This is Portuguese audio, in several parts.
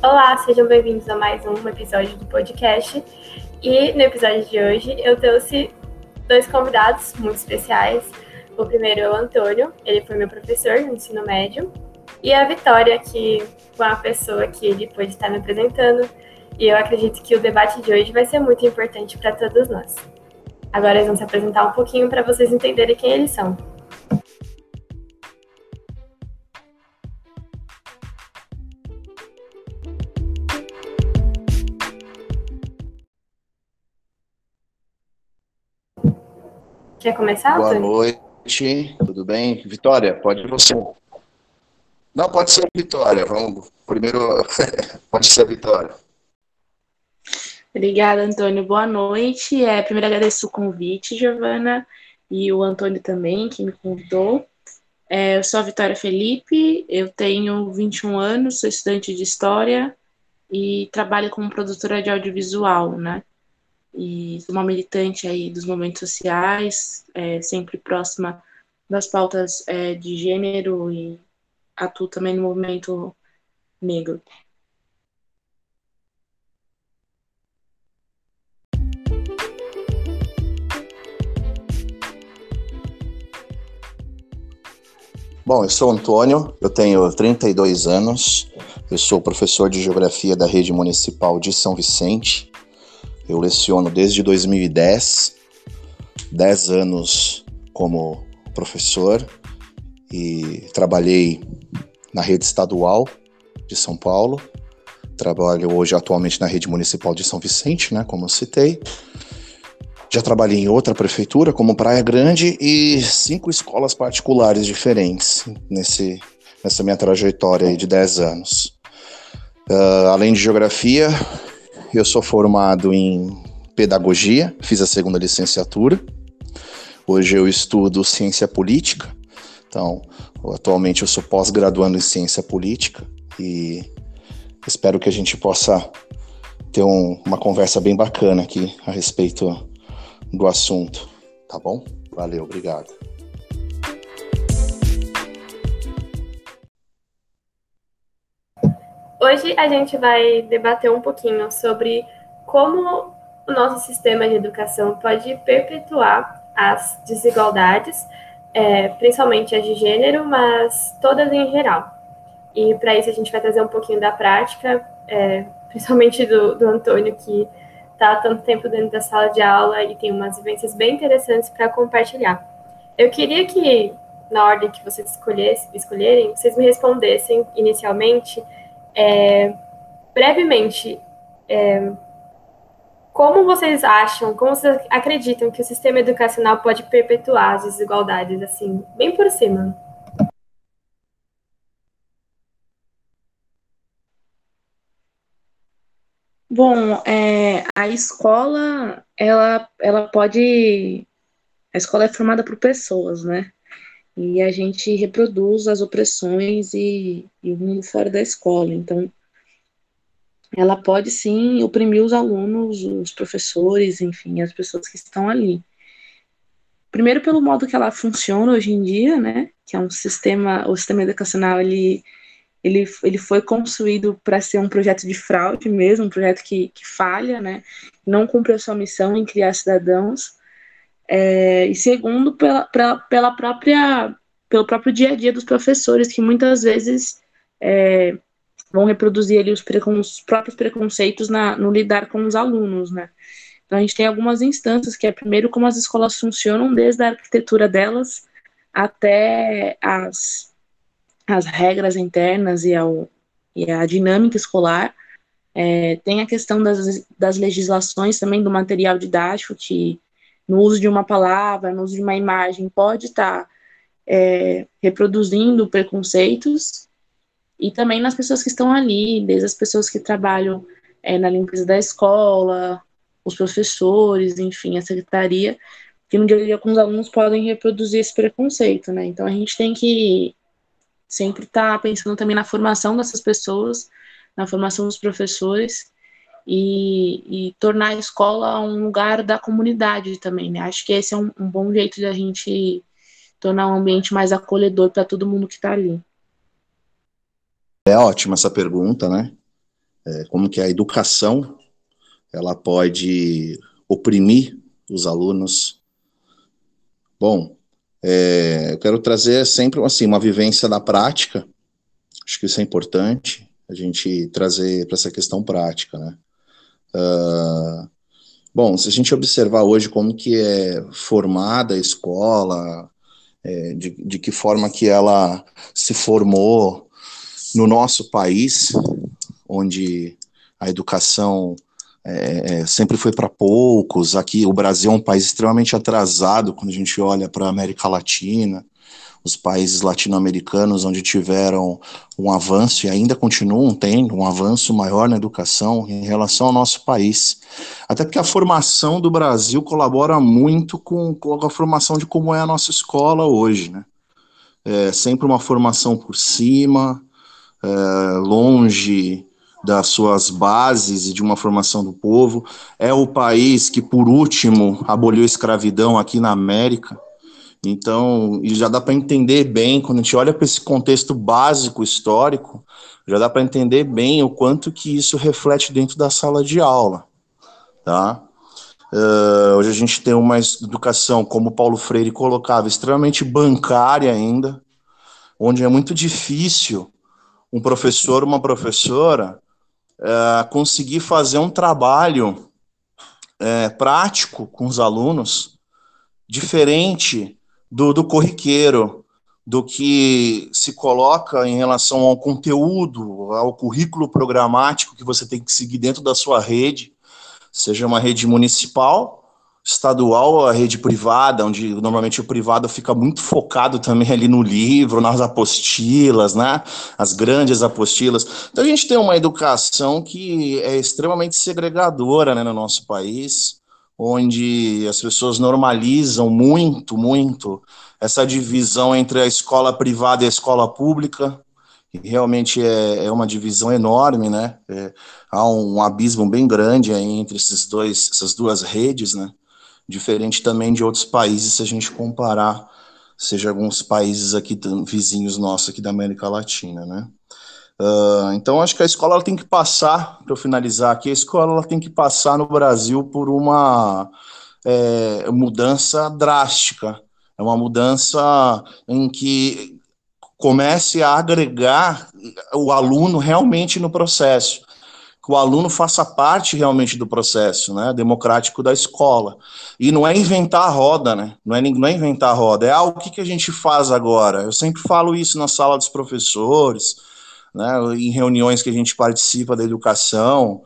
Olá, sejam bem-vindos a mais um episódio do podcast. E no episódio de hoje eu trouxe dois convidados muito especiais. O primeiro é o Antônio, ele foi meu professor no ensino médio, e a Vitória, que foi uma pessoa que ele pôde estar me apresentando. E eu acredito que o debate de hoje vai ser muito importante para todos nós. Agora eles vão se apresentar um pouquinho para vocês entenderem quem eles são. Quer começar? Boa noite, tudo bem? Vitória, pode você. Não, pode ser a Vitória. Vamos primeiro. pode ser a Vitória. Obrigada, Antônio. Boa noite. É, primeiro agradeço o convite, Giovana, e o Antônio também, que me convidou. É, eu sou a Vitória Felipe, eu tenho 21 anos, sou estudante de História e trabalho como produtora de audiovisual, né? E sou uma militante aí dos movimentos sociais, é, sempre próxima das pautas é, de gênero e atuo também no movimento negro. Bom, eu sou Antônio, eu tenho 32 anos, eu sou professor de Geografia da Rede Municipal de São Vicente. Eu leciono desde 2010, 10 anos como professor e trabalhei na rede estadual de São Paulo. Trabalho hoje atualmente na rede municipal de São Vicente, né, como eu citei. Já trabalhei em outra prefeitura, como Praia Grande, e cinco escolas particulares diferentes nesse, nessa minha trajetória de 10 anos. Uh, além de geografia, eu sou formado em pedagogia, fiz a segunda licenciatura. Hoje eu estudo ciência política, então atualmente eu sou pós-graduando em ciência política e espero que a gente possa ter um, uma conversa bem bacana aqui a respeito do assunto, tá bom? Valeu, obrigado. Hoje a gente vai debater um pouquinho sobre como o nosso sistema de educação pode perpetuar as desigualdades, é, principalmente as de gênero, mas todas em geral. E para isso a gente vai trazer um pouquinho da prática, é, principalmente do, do Antônio, que está tanto tempo dentro da sala de aula e tem umas vivências bem interessantes para compartilhar. Eu queria que, na ordem que vocês escolherem, vocês me respondessem inicialmente, é, brevemente, é, como vocês acham, como vocês acreditam que o sistema educacional pode perpetuar as desigualdades, assim, bem por cima? Bom, é, a escola, ela, ela pode. A escola é formada por pessoas, né? E a gente reproduz as opressões e, e o mundo fora da escola. Então, ela pode sim oprimir os alunos, os professores, enfim, as pessoas que estão ali. Primeiro pelo modo que ela funciona hoje em dia, né? Que é um sistema, o sistema educacional ele ele, ele foi construído para ser um projeto de fraude mesmo, um projeto que, que falha, né? Não cumpre a sua missão em criar cidadãos. É, e segundo, pela, pela, própria, pelo próprio dia a dia dos professores, que muitas vezes é, vão reproduzir ali os, precon, os próprios preconceitos na, no lidar com os alunos, né? Então, a gente tem algumas instâncias, que é primeiro como as escolas funcionam, desde a arquitetura delas até as as regras internas e, ao, e a dinâmica escolar. É, tem a questão das, das legislações também do material didático, que no uso de uma palavra, no uso de uma imagem, pode estar tá, é, reproduzindo preconceitos, e também nas pessoas que estão ali, desde as pessoas que trabalham é, na limpeza da escola, os professores, enfim, a secretaria, que no dia a dia com os alunos podem reproduzir esse preconceito, né? Então a gente tem que sempre estar tá pensando também na formação dessas pessoas, na formação dos professores e, e, tornar a escola um lugar da comunidade também, né? Acho que esse é um, um bom jeito de a gente tornar um ambiente mais acolhedor para todo mundo que está ali. É ótima essa pergunta, né? é, como que a educação ela pode oprimir os alunos. Bom, é, eu quero trazer sempre assim uma vivência da prática. Acho que isso é importante a gente trazer para essa questão prática, né? Uh, bom, se a gente observar hoje como que é formada a escola, é, de, de que forma que ela se formou no nosso país, onde a educação é, é sempre foi para poucos. Aqui, o Brasil é um país extremamente atrasado quando a gente olha para a América Latina, os países latino-americanos, onde tiveram um avanço e ainda continuam tendo um avanço maior na educação em relação ao nosso país. Até porque a formação do Brasil colabora muito com, com a formação de como é a nossa escola hoje, né? É sempre uma formação por cima, é, longe das suas bases e de uma formação do povo. É o país que, por último, aboliu a escravidão aqui na América. Então, e já dá para entender bem, quando a gente olha para esse contexto básico histórico, já dá para entender bem o quanto que isso reflete dentro da sala de aula. Tá? Uh, hoje a gente tem uma educação, como Paulo Freire colocava, extremamente bancária ainda, onde é muito difícil um professor, uma professora, é, conseguir fazer um trabalho é, prático com os alunos, diferente do, do corriqueiro, do que se coloca em relação ao conteúdo, ao currículo programático que você tem que seguir dentro da sua rede, seja uma rede municipal estadual, a rede privada, onde normalmente o privado fica muito focado também ali no livro, nas apostilas, né? As grandes apostilas. Então a gente tem uma educação que é extremamente segregadora né, no nosso país, onde as pessoas normalizam muito, muito essa divisão entre a escola privada e a escola pública, que realmente é, é uma divisão enorme, né? É, há um abismo bem grande entre esses dois, essas duas redes, né? diferente também de outros países, se a gente comparar, seja alguns países aqui vizinhos nossos aqui da América Latina, né? Uh, então, acho que a escola ela tem que passar, para eu finalizar aqui, a escola ela tem que passar no Brasil por uma é, mudança drástica, é uma mudança em que comece a agregar o aluno realmente no processo que o aluno faça parte realmente do processo né, democrático da escola. E não é inventar a roda, né? Não é, não é inventar a roda, é ah, o que, que a gente faz agora? Eu sempre falo isso na sala dos professores, né, em reuniões que a gente participa da educação,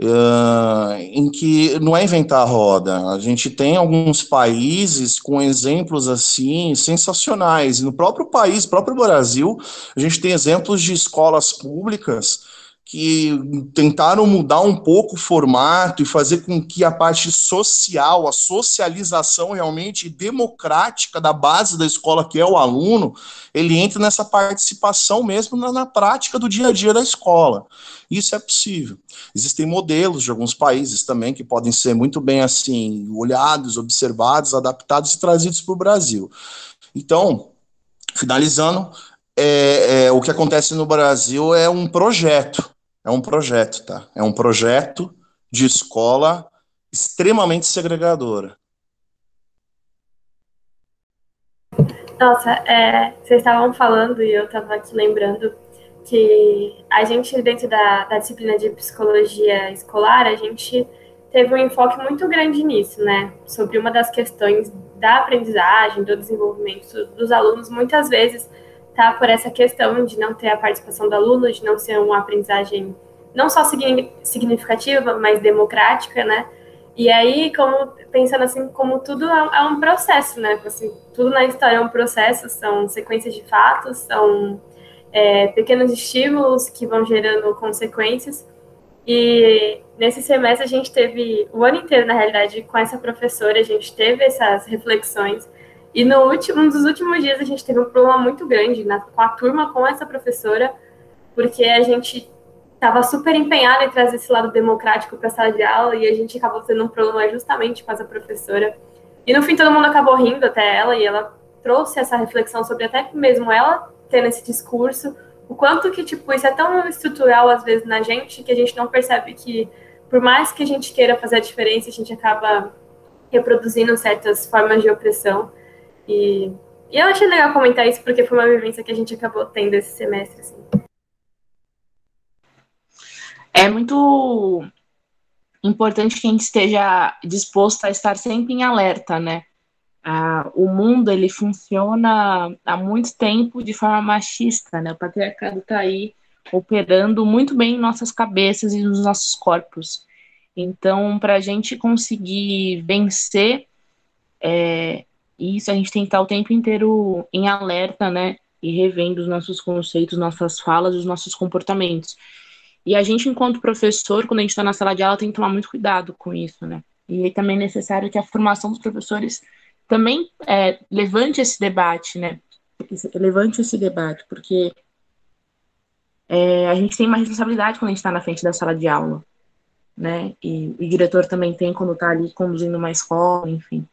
uh, em que não é inventar a roda. A gente tem alguns países com exemplos assim sensacionais. No próprio país, próprio Brasil, a gente tem exemplos de escolas públicas que tentaram mudar um pouco o formato e fazer com que a parte social, a socialização realmente democrática da base da escola, que é o aluno, ele entre nessa participação mesmo na, na prática do dia a dia da escola. Isso é possível. Existem modelos de alguns países também que podem ser muito bem assim olhados, observados, adaptados e trazidos para o Brasil. Então, finalizando, é, é, o que acontece no Brasil é um projeto é um projeto, tá? É um projeto de escola extremamente segregadora. Nossa, é, vocês estavam falando e eu estava aqui lembrando que a gente, dentro da, da, disciplina de psicologia escolar, a gente teve um enfoque muito grande nisso, né? Sobre uma das questões da aprendizagem, do desenvolvimento dos alunos, muitas vezes tá por essa questão de não ter a participação do aluno, de não ser uma aprendizagem não só significativa, mas democrática, né? E aí, como pensando assim, como tudo é, é um processo, né? Assim, tudo na história é um processo, são sequências de fatos, são é, pequenos estímulos que vão gerando consequências. E nesse semestre a gente teve o ano inteiro, na realidade, com essa professora, a gente teve essas reflexões e no último, um dos últimos dias a gente teve um problema muito grande na, com a turma, com essa professora, porque a gente estava super empenhada em trazer esse lado democrático para a sala de aula e a gente acabou tendo um problema justamente com essa professora. E no fim todo mundo acabou rindo até ela e ela trouxe essa reflexão sobre até mesmo ela tendo esse discurso, o quanto que, tipo, isso é tão estrutural, às vezes, na gente, que a gente não percebe que, por mais que a gente queira fazer a diferença, a gente acaba reproduzindo certas formas de opressão. E, e eu achei legal comentar isso, porque foi uma vivência que a gente acabou tendo esse semestre, assim. É muito importante que a gente esteja disposto a estar sempre em alerta, né? Ah, o mundo ele funciona há muito tempo de forma machista, né? O patriarcado está aí operando muito bem em nossas cabeças e nos nossos corpos. Então, para a gente conseguir vencer é, isso, a gente tem que estar o tempo inteiro em alerta, né? E revendo os nossos conceitos, nossas falas, os nossos comportamentos. E a gente, enquanto professor, quando a gente está na sala de aula, tem que tomar muito cuidado com isso, né? E também é necessário que a formação dos professores também é, levante esse debate, né? Levante esse debate, porque é, a gente tem uma responsabilidade quando a gente está na frente da sala de aula, né? E o diretor também tem quando está ali conduzindo uma escola, enfim.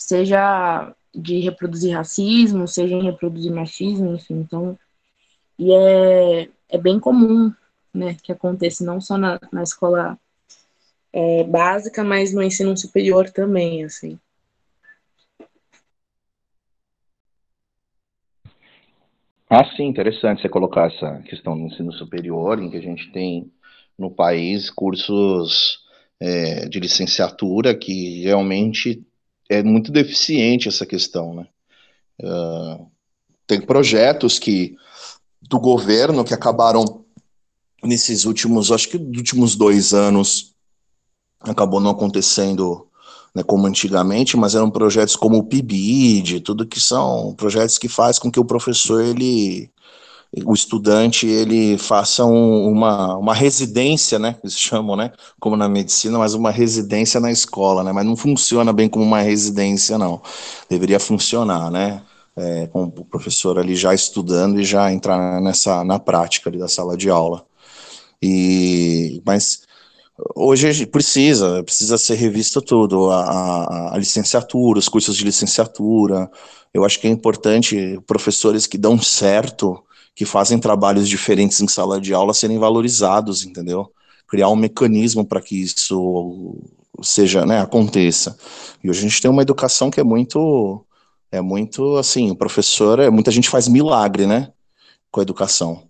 Seja de reproduzir racismo, seja em reproduzir machismo, enfim. Então, e é, é bem comum, né, que aconteça não só na, na escola é, básica, mas no ensino superior também, assim. Ah, sim, interessante você colocar essa questão do ensino superior, em que a gente tem no país cursos é, de licenciatura que realmente é muito deficiente essa questão, né? Uh, tem projetos que do governo que acabaram nesses últimos, acho que últimos dois anos, acabou não acontecendo né, como antigamente, mas eram projetos como o PIBID, tudo que são projetos que faz com que o professor, ele, o estudante, ele faça um, uma, uma residência, né, eles chamam, né, como na medicina, mas uma residência na escola, né, mas não funciona bem como uma residência, não. Deveria funcionar, né, é, com o professor ali já estudando e já entrar nessa, na prática ali da sala de aula. E, mas hoje precisa, precisa ser revisto tudo, a, a, a, licenciatura, os cursos de licenciatura. Eu acho que é importante professores que dão certo, que fazem trabalhos diferentes em sala de aula, serem valorizados, entendeu? Criar um mecanismo para que isso seja, né, aconteça. E hoje a gente tem uma educação que é muito, é muito assim, o professor, é, muita gente faz milagre, né, com a educação.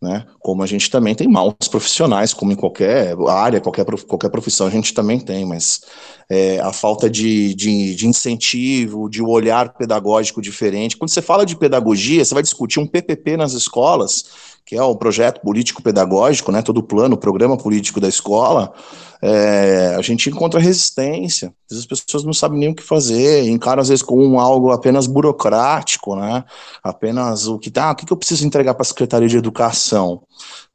Né? Como a gente também tem maus profissionais, como em qualquer área, qualquer, qualquer profissão a gente também tem, mas é, a falta de, de, de, incentivo, de um olhar pedagógico diferente. Quando você fala de pedagogia, você vai discutir um PPP nas escolas, que é o projeto político-pedagógico, né, todo o plano, o programa político da escola, é, a gente encontra resistência. As pessoas não sabem nem o que fazer, encaram às vezes com um algo apenas burocrático, né? Apenas o que tá, o que eu preciso entregar para a Secretaria de Educação,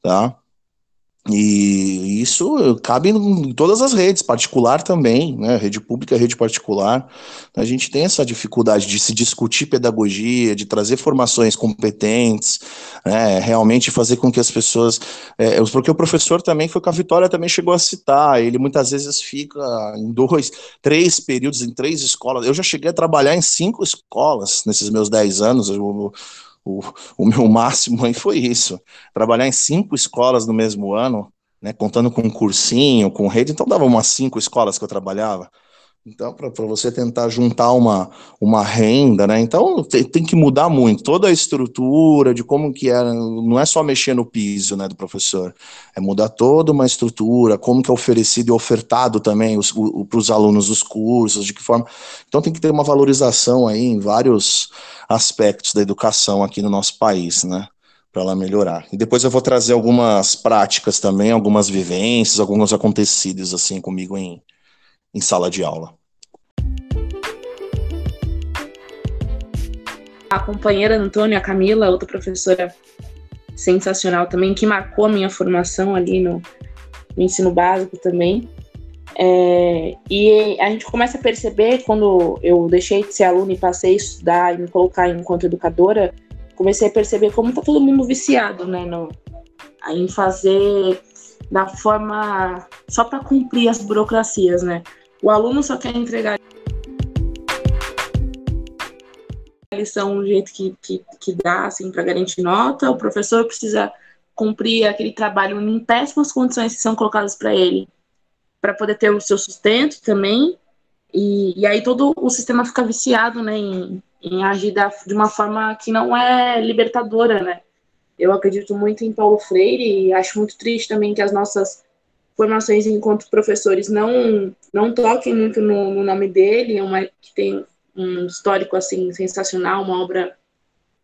tá? E isso cabe em todas as redes, particular também, né? Rede pública, rede particular. A gente tem essa dificuldade de se discutir pedagogia, de trazer formações competentes, né? realmente fazer com que as pessoas. É, porque o professor também foi que a Vitória também chegou a citar, ele muitas vezes fica em dois, três períodos, em três escolas. Eu já cheguei a trabalhar em cinco escolas nesses meus dez anos. Eu, o, o meu máximo aí foi isso. Trabalhar em cinco escolas no mesmo ano, né, contando com um cursinho, com rede, então dava umas cinco escolas que eu trabalhava. Então, para você tentar juntar uma, uma renda, né? Então tem, tem, que mudar muito toda a estrutura de como que é, não é só mexer no piso, né, do professor, é mudar toda uma estrutura, como que é oferecido e ofertado também para os alunos os cursos, de que forma. Então tem que ter uma valorização aí em vários aspectos da educação aqui no nosso país, né? Para ela melhorar. E depois eu vou trazer algumas práticas também, algumas vivências, alguns acontecidos assim comigo em, em sala de aula. A companheira Antônia, a Camila, outra professora sensacional também, que marcou a minha formação ali no, no ensino básico também. É, e a gente começa a perceber, quando eu deixei de ser aluna e passei a estudar e me colocar enquanto educadora, comecei a perceber como tá todo mundo viciado, né, no, em fazer da forma só para cumprir as burocracias, né? O aluno só quer entregar a lição do jeito que, que, que dá, assim, para garantir nota, o professor precisa cumprir aquele trabalho em péssimas condições que são colocadas para ele, para poder ter o seu sustento também, e, e aí todo o sistema fica viciado, né, em, em agir da, de uma forma que não é libertadora, né. Eu acredito muito em Paulo Freire e acho muito triste também que as nossas formações enquanto professores não não toquem muito no, no nome dele, é uma que tem um histórico assim sensacional, uma obra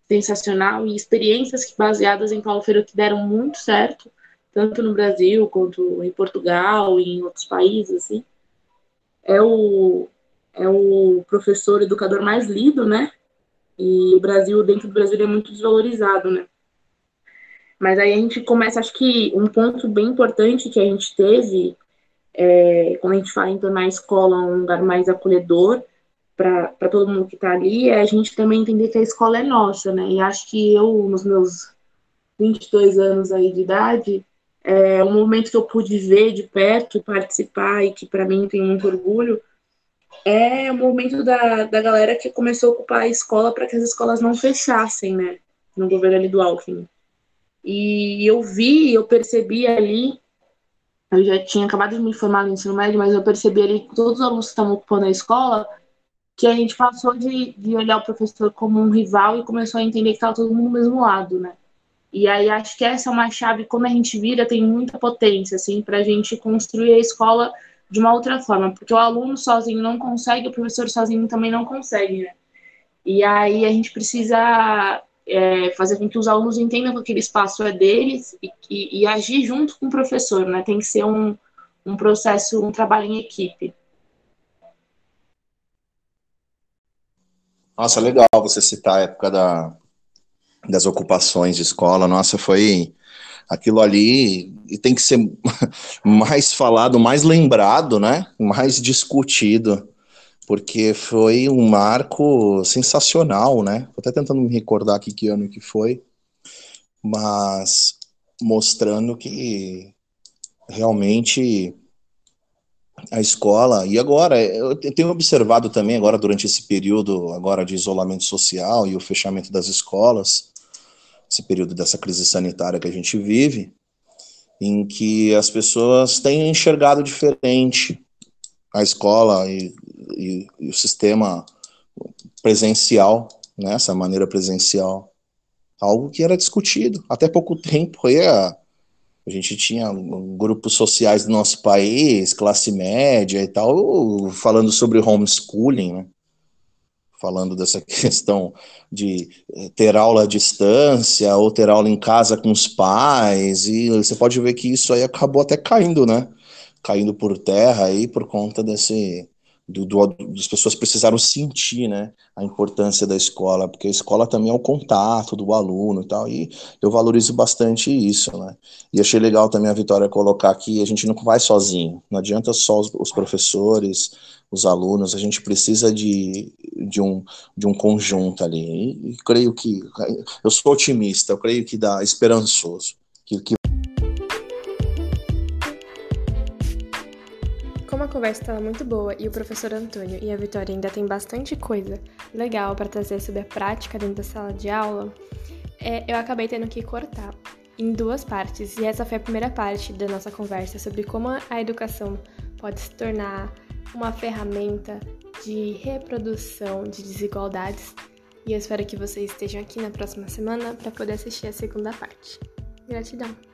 sensacional e experiências baseadas em Paulo Freire que deram muito certo, tanto no Brasil quanto em Portugal e em outros países assim. É o é o professor educador mais lido, né? E o Brasil, dentro do Brasil, é muito desvalorizado, né? Mas aí a gente começa, acho que um ponto bem importante que a gente teve, é, quando a gente fala em tornar a escola um lugar mais acolhedor para todo mundo que está ali, é a gente também entender que a escola é nossa, né? E acho que eu, nos meus 22 anos aí de idade, é um momento que eu pude ver de perto, participar e que para mim tem muito orgulho, é o momento da, da galera que começou a ocupar a escola para que as escolas não fechassem, né? No governo ali do Alckmin. E eu vi, eu percebi ali, eu já tinha acabado de me formar no ensino médio, mas eu percebi ali que todos os alunos que estavam ocupando a escola, que a gente passou de, de olhar o professor como um rival e começou a entender que estava todo mundo do mesmo lado, né? E aí acho que essa é uma chave, quando a gente vira, tem muita potência, assim, para a gente construir a escola de uma outra forma, porque o aluno sozinho não consegue, o professor sozinho também não consegue, né? E aí a gente precisa é, fazer com que os alunos entendam que aquele espaço é deles e, e, e, agir junto com o professor, né? Tem que ser um, um processo, um trabalho em equipe. Nossa, legal você citar a época da, das ocupações de escola. Nossa, foi aquilo ali e tem que ser mais falado, mais lembrado, né? Mais discutido porque foi um marco sensacional, né? Tô até tentando me recordar aqui que ano que foi, mas mostrando que realmente a escola e agora eu tenho observado também agora durante esse período agora de isolamento social e o fechamento das escolas, esse período dessa crise sanitária que a gente vive, em que as pessoas têm enxergado diferente a escola e e, e o sistema presencial, né, essa maneira presencial, algo que era discutido. Até pouco tempo a gente tinha grupos sociais do nosso país, classe média e tal, falando sobre homeschooling, né? falando dessa questão de eh, ter aula à distância ou ter aula em casa com os pais, e você pode ver que isso aí acabou até caindo, né? Caindo por terra aí por conta desse do, do, das pessoas precisaram sentir, né, a importância da escola, porque a escola também é o contato do aluno e tal, e eu valorizo bastante isso, né, e achei legal também a Vitória colocar que a gente não vai sozinho, não adianta só os, os professores, os alunos, a gente precisa de, de, um, de um conjunto ali, e, e creio que, eu sou otimista, eu creio que dá esperançoso, que, que conversa estava muito boa e o professor Antônio e a Vitória ainda tem bastante coisa legal para trazer sobre a prática dentro da sala de aula, é, eu acabei tendo que cortar em duas partes. E essa foi a primeira parte da nossa conversa sobre como a educação pode se tornar uma ferramenta de reprodução de desigualdades. E eu espero que vocês estejam aqui na próxima semana para poder assistir a segunda parte. Gratidão!